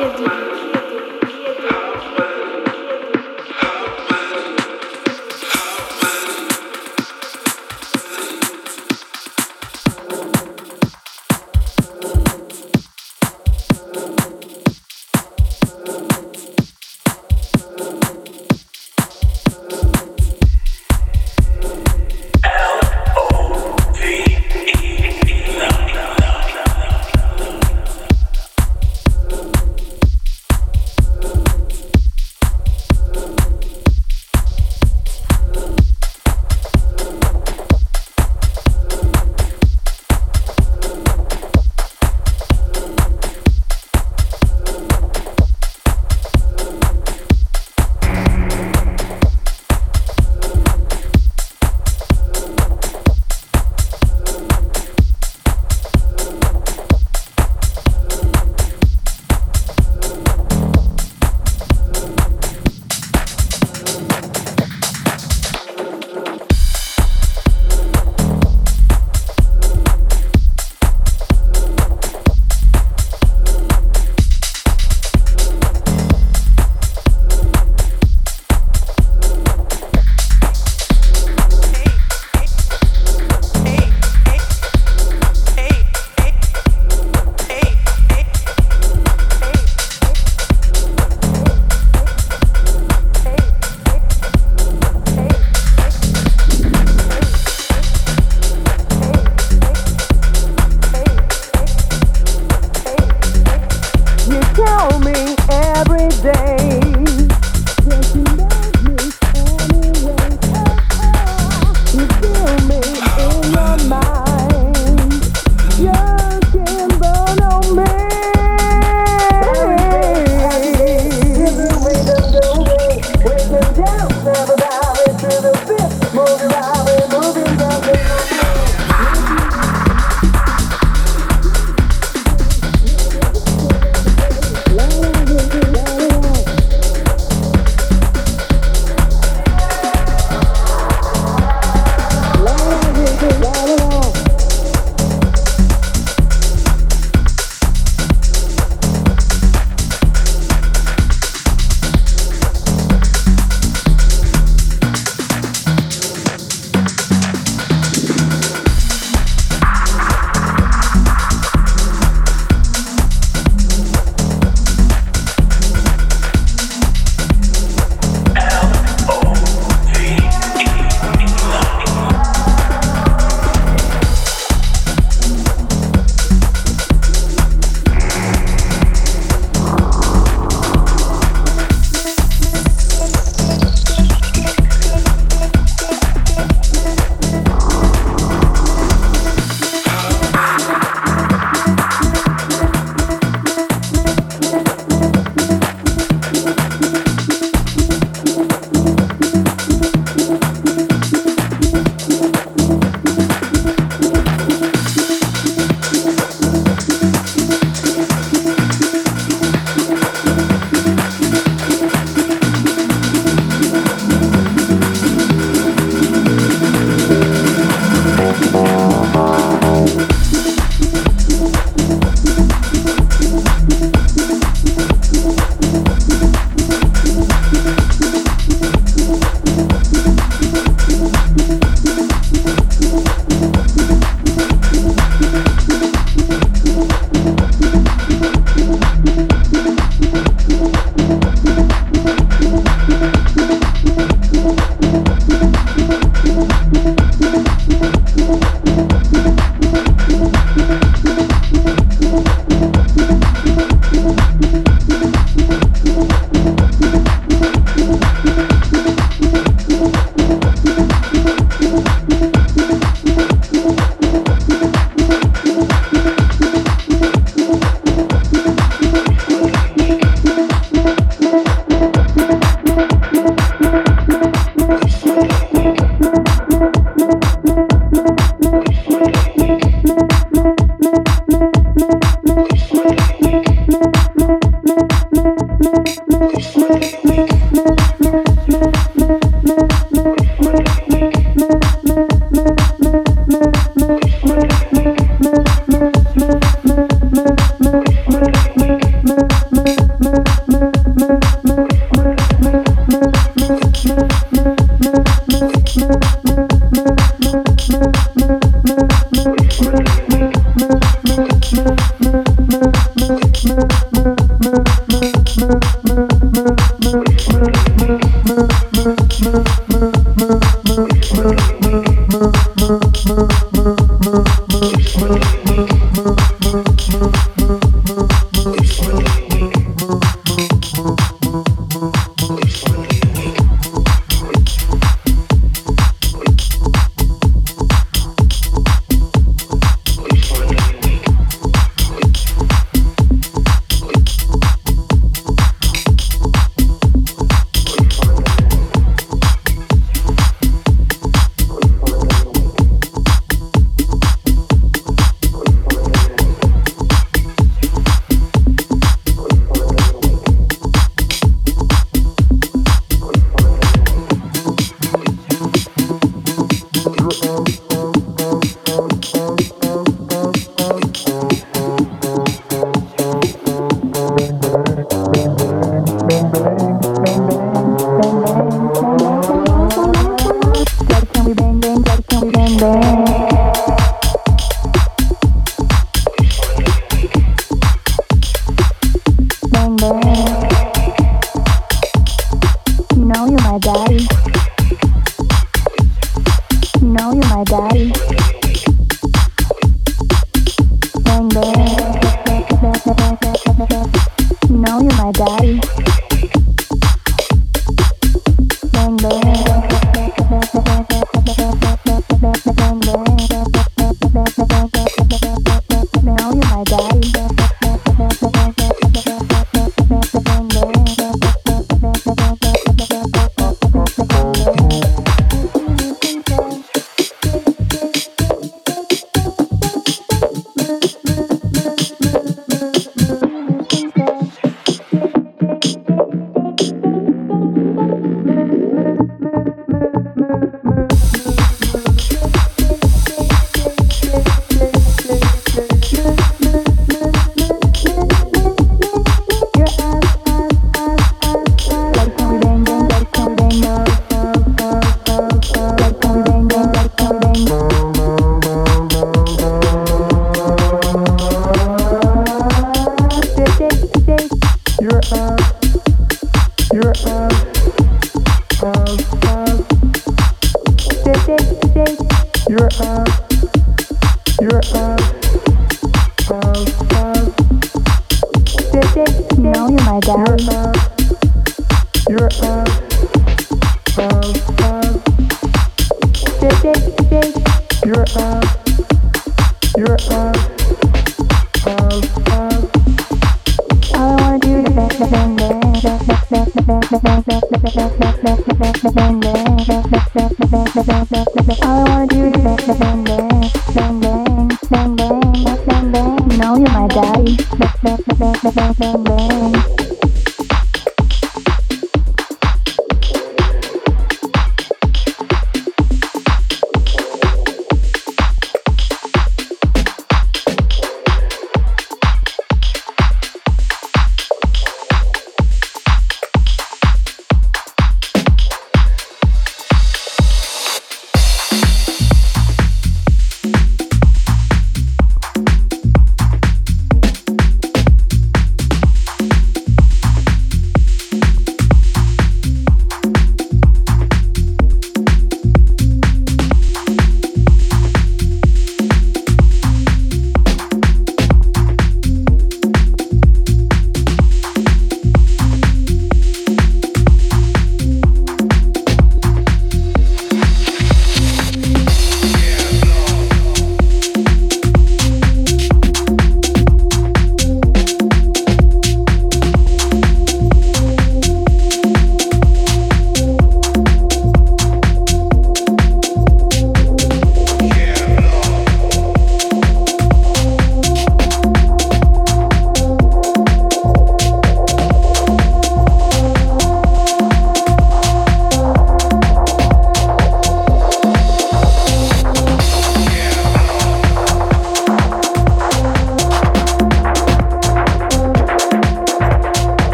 Media Deep.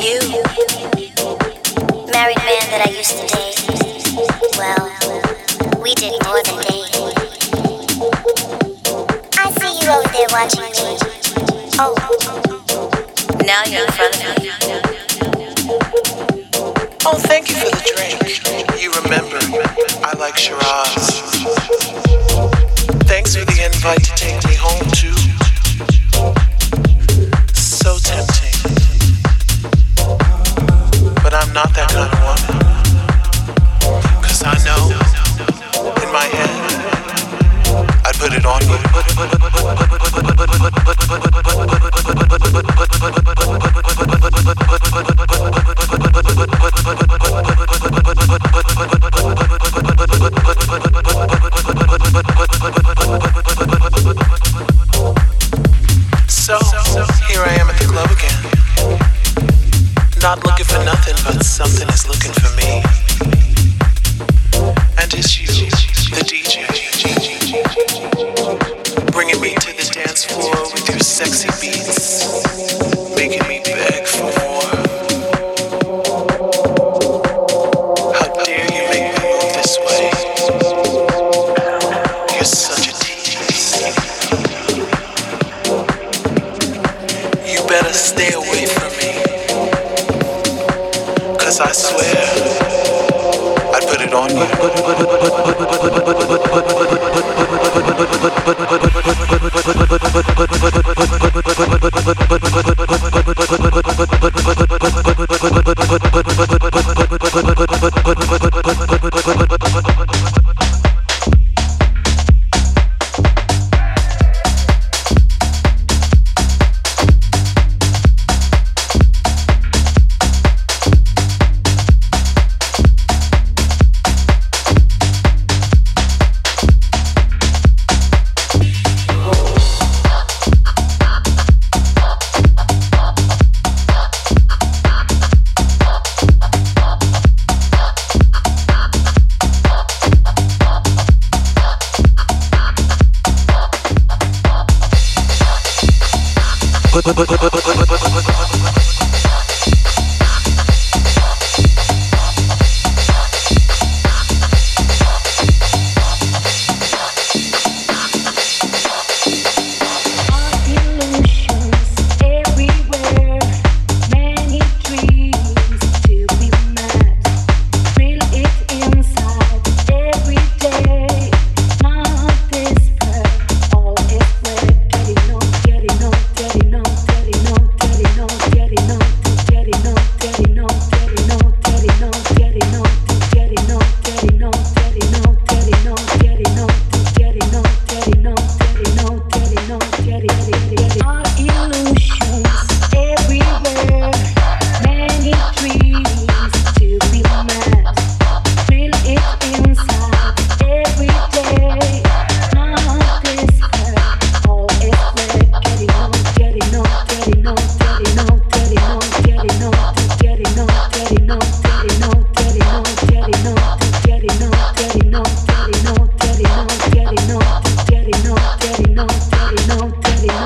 You, married man that I used to date. Well, we did more than date. I see you over there watching me. Oh, now you're in front of me. Oh, thank you for the drink. You remember, I like Shiraz. Thanks for the invite to take me not that time.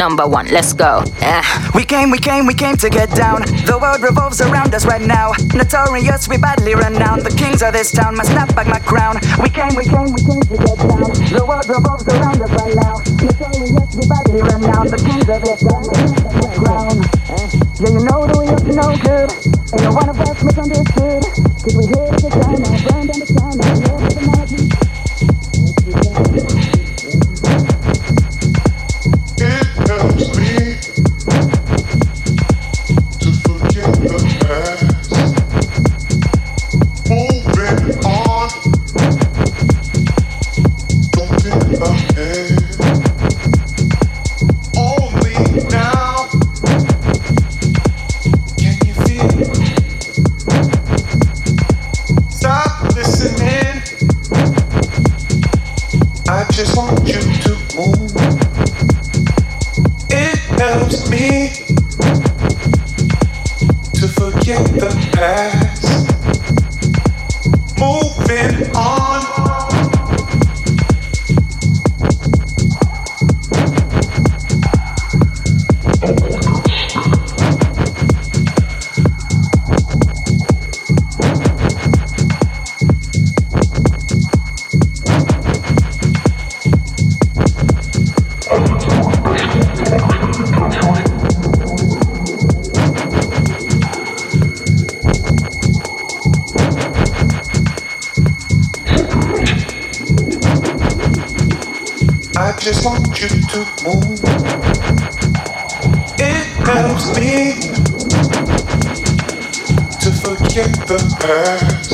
Number one. Let's go. Yeah. We came, we came, we came to get down. The world revolves around us right now. Notorious, we badly renowned. The kings of this town must snap back my crown. We came, we came, we came to get down. The world revolves around us right now. Notorious, we badly renowned. The kings of this town must snap back my crown. Eh. Yeah, you know that we up to no good. Ain't no one of us misunderstood. Cause we here to down now. Burn down the town to move. It helps me to forget the past.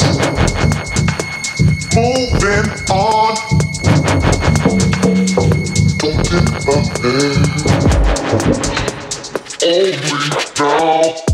Moving on. Don't down.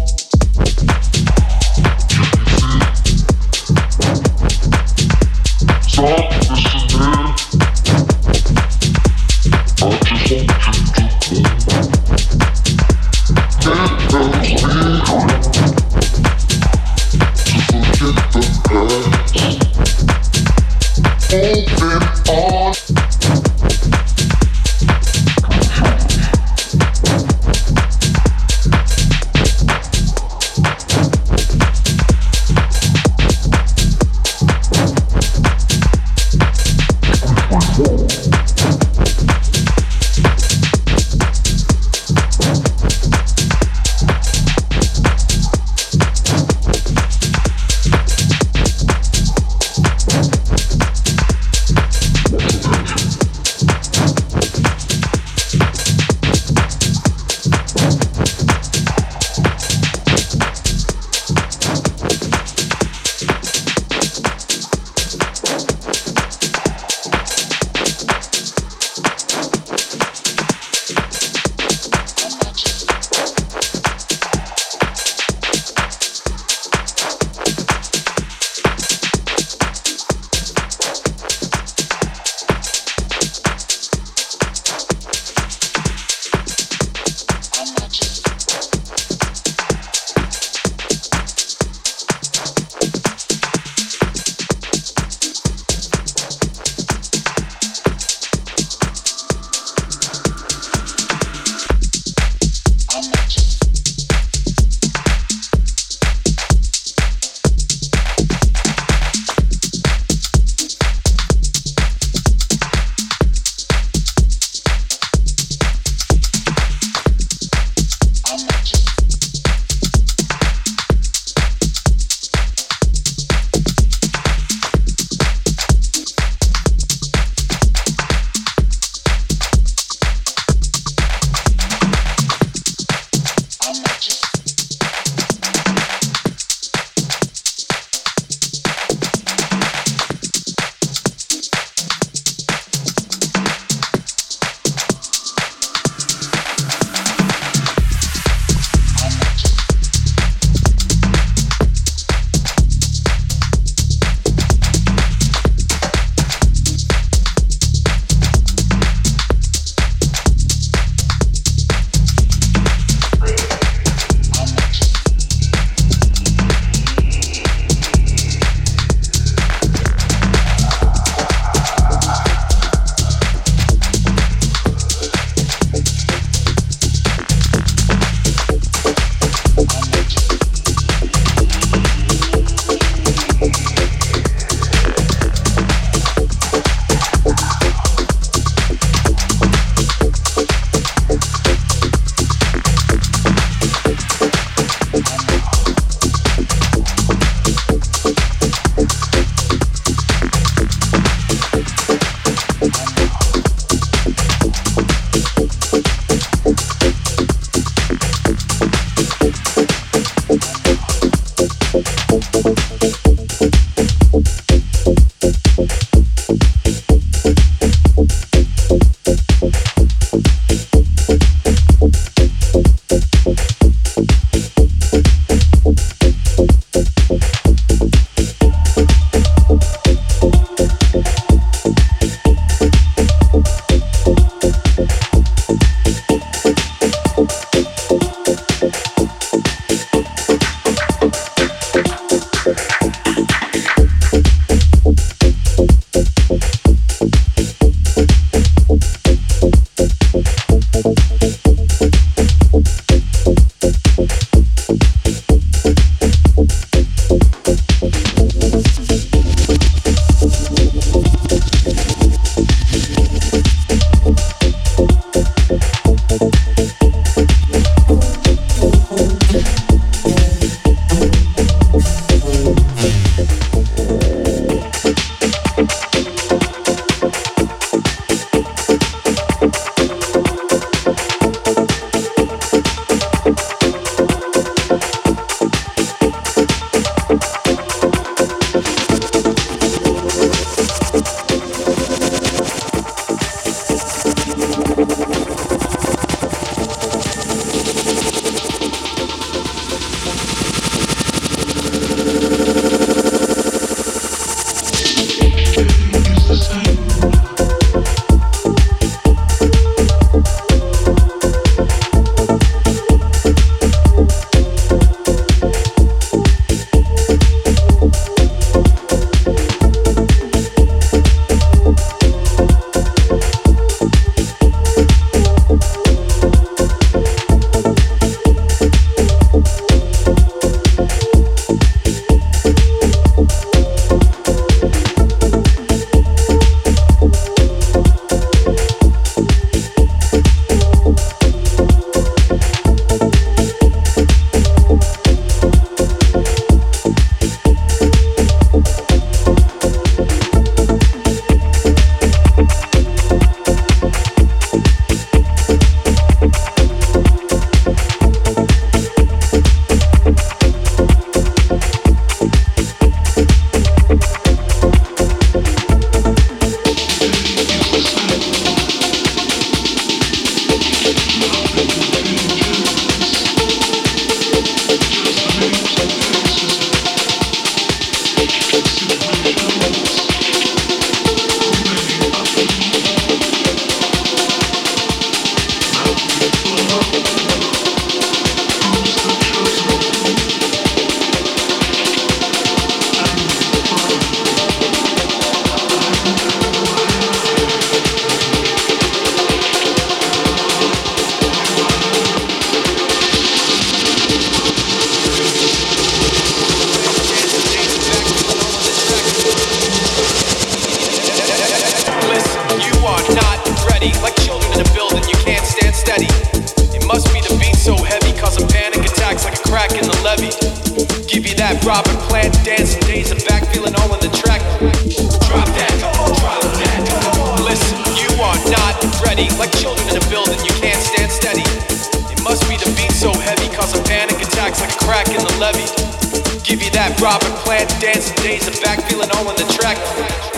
all on the track.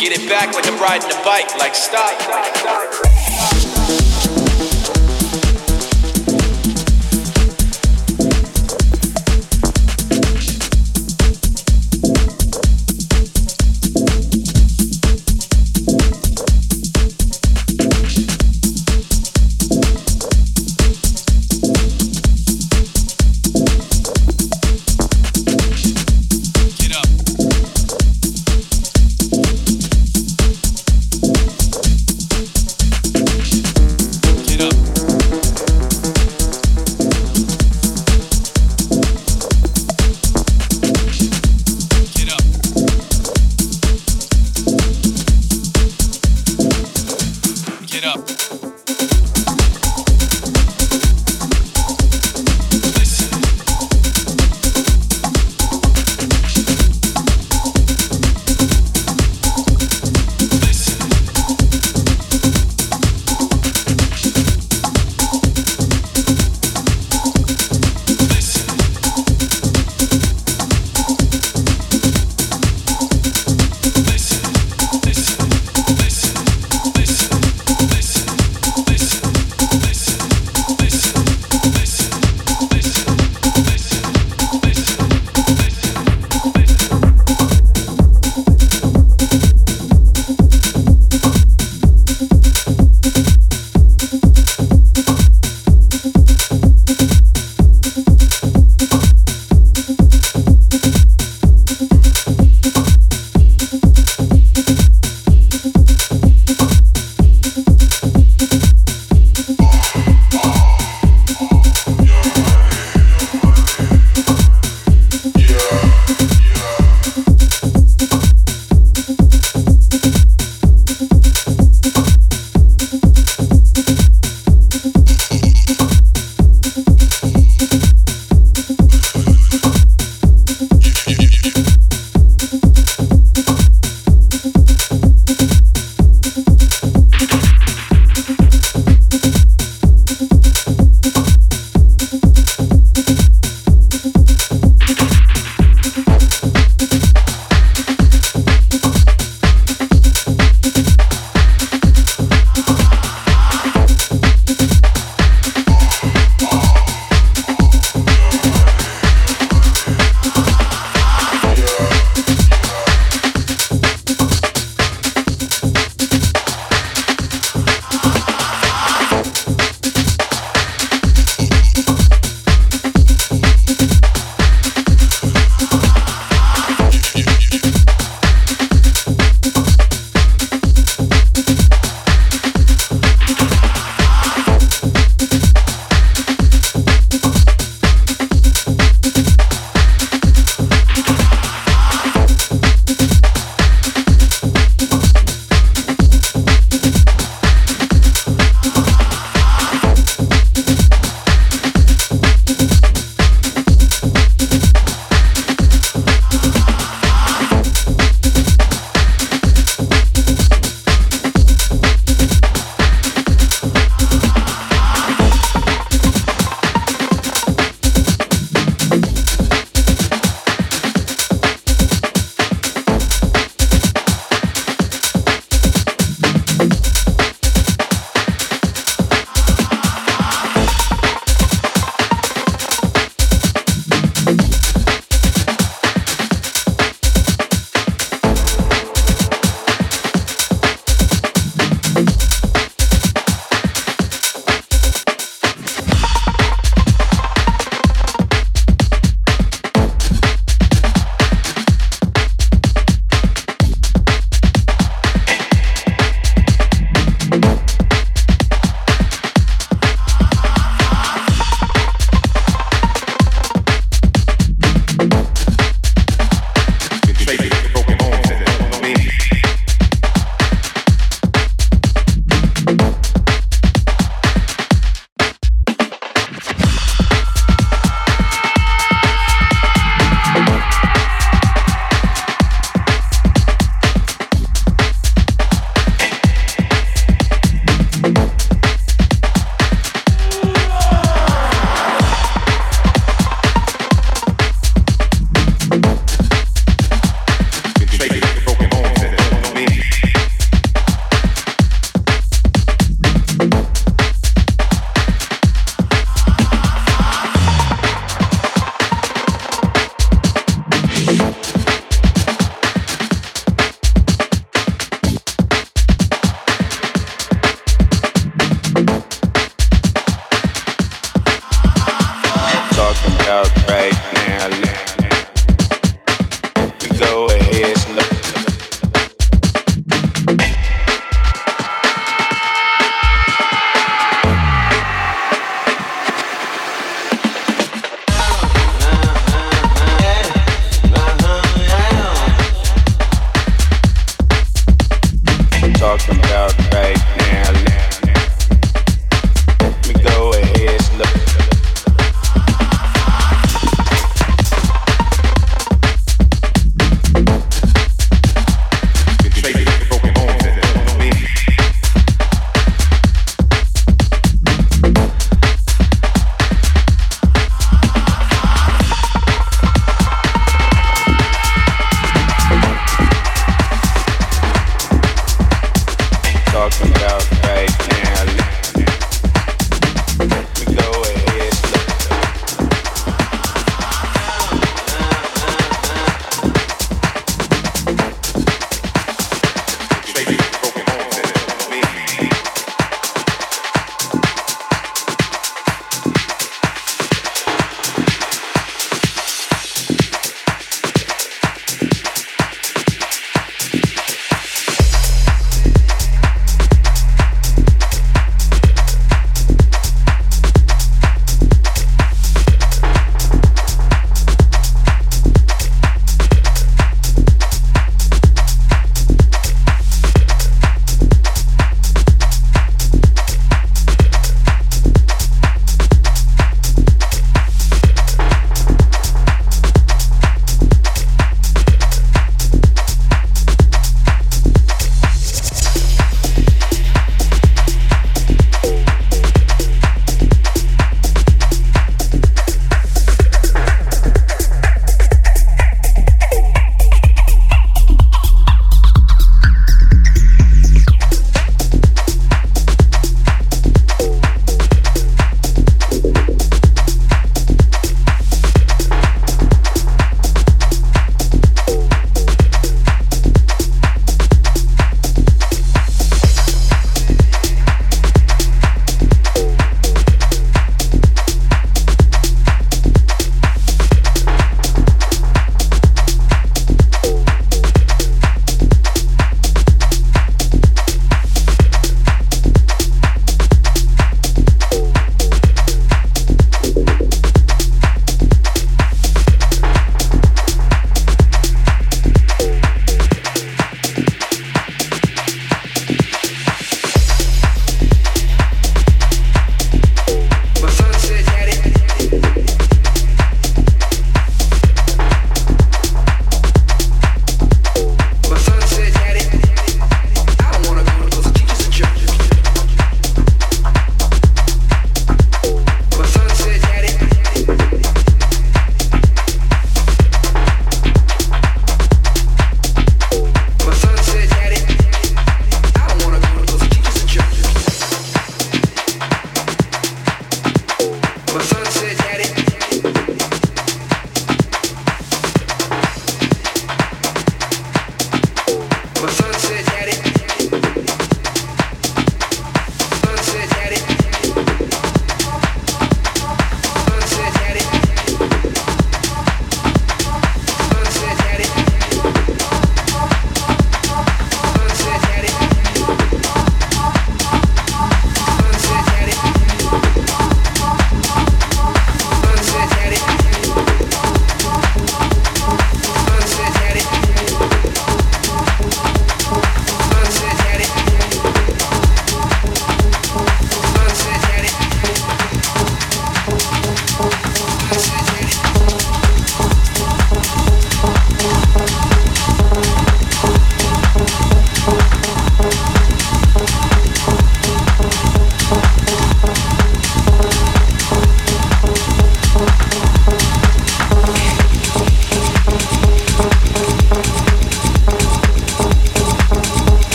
Get it back like I'm riding a bike, like stop.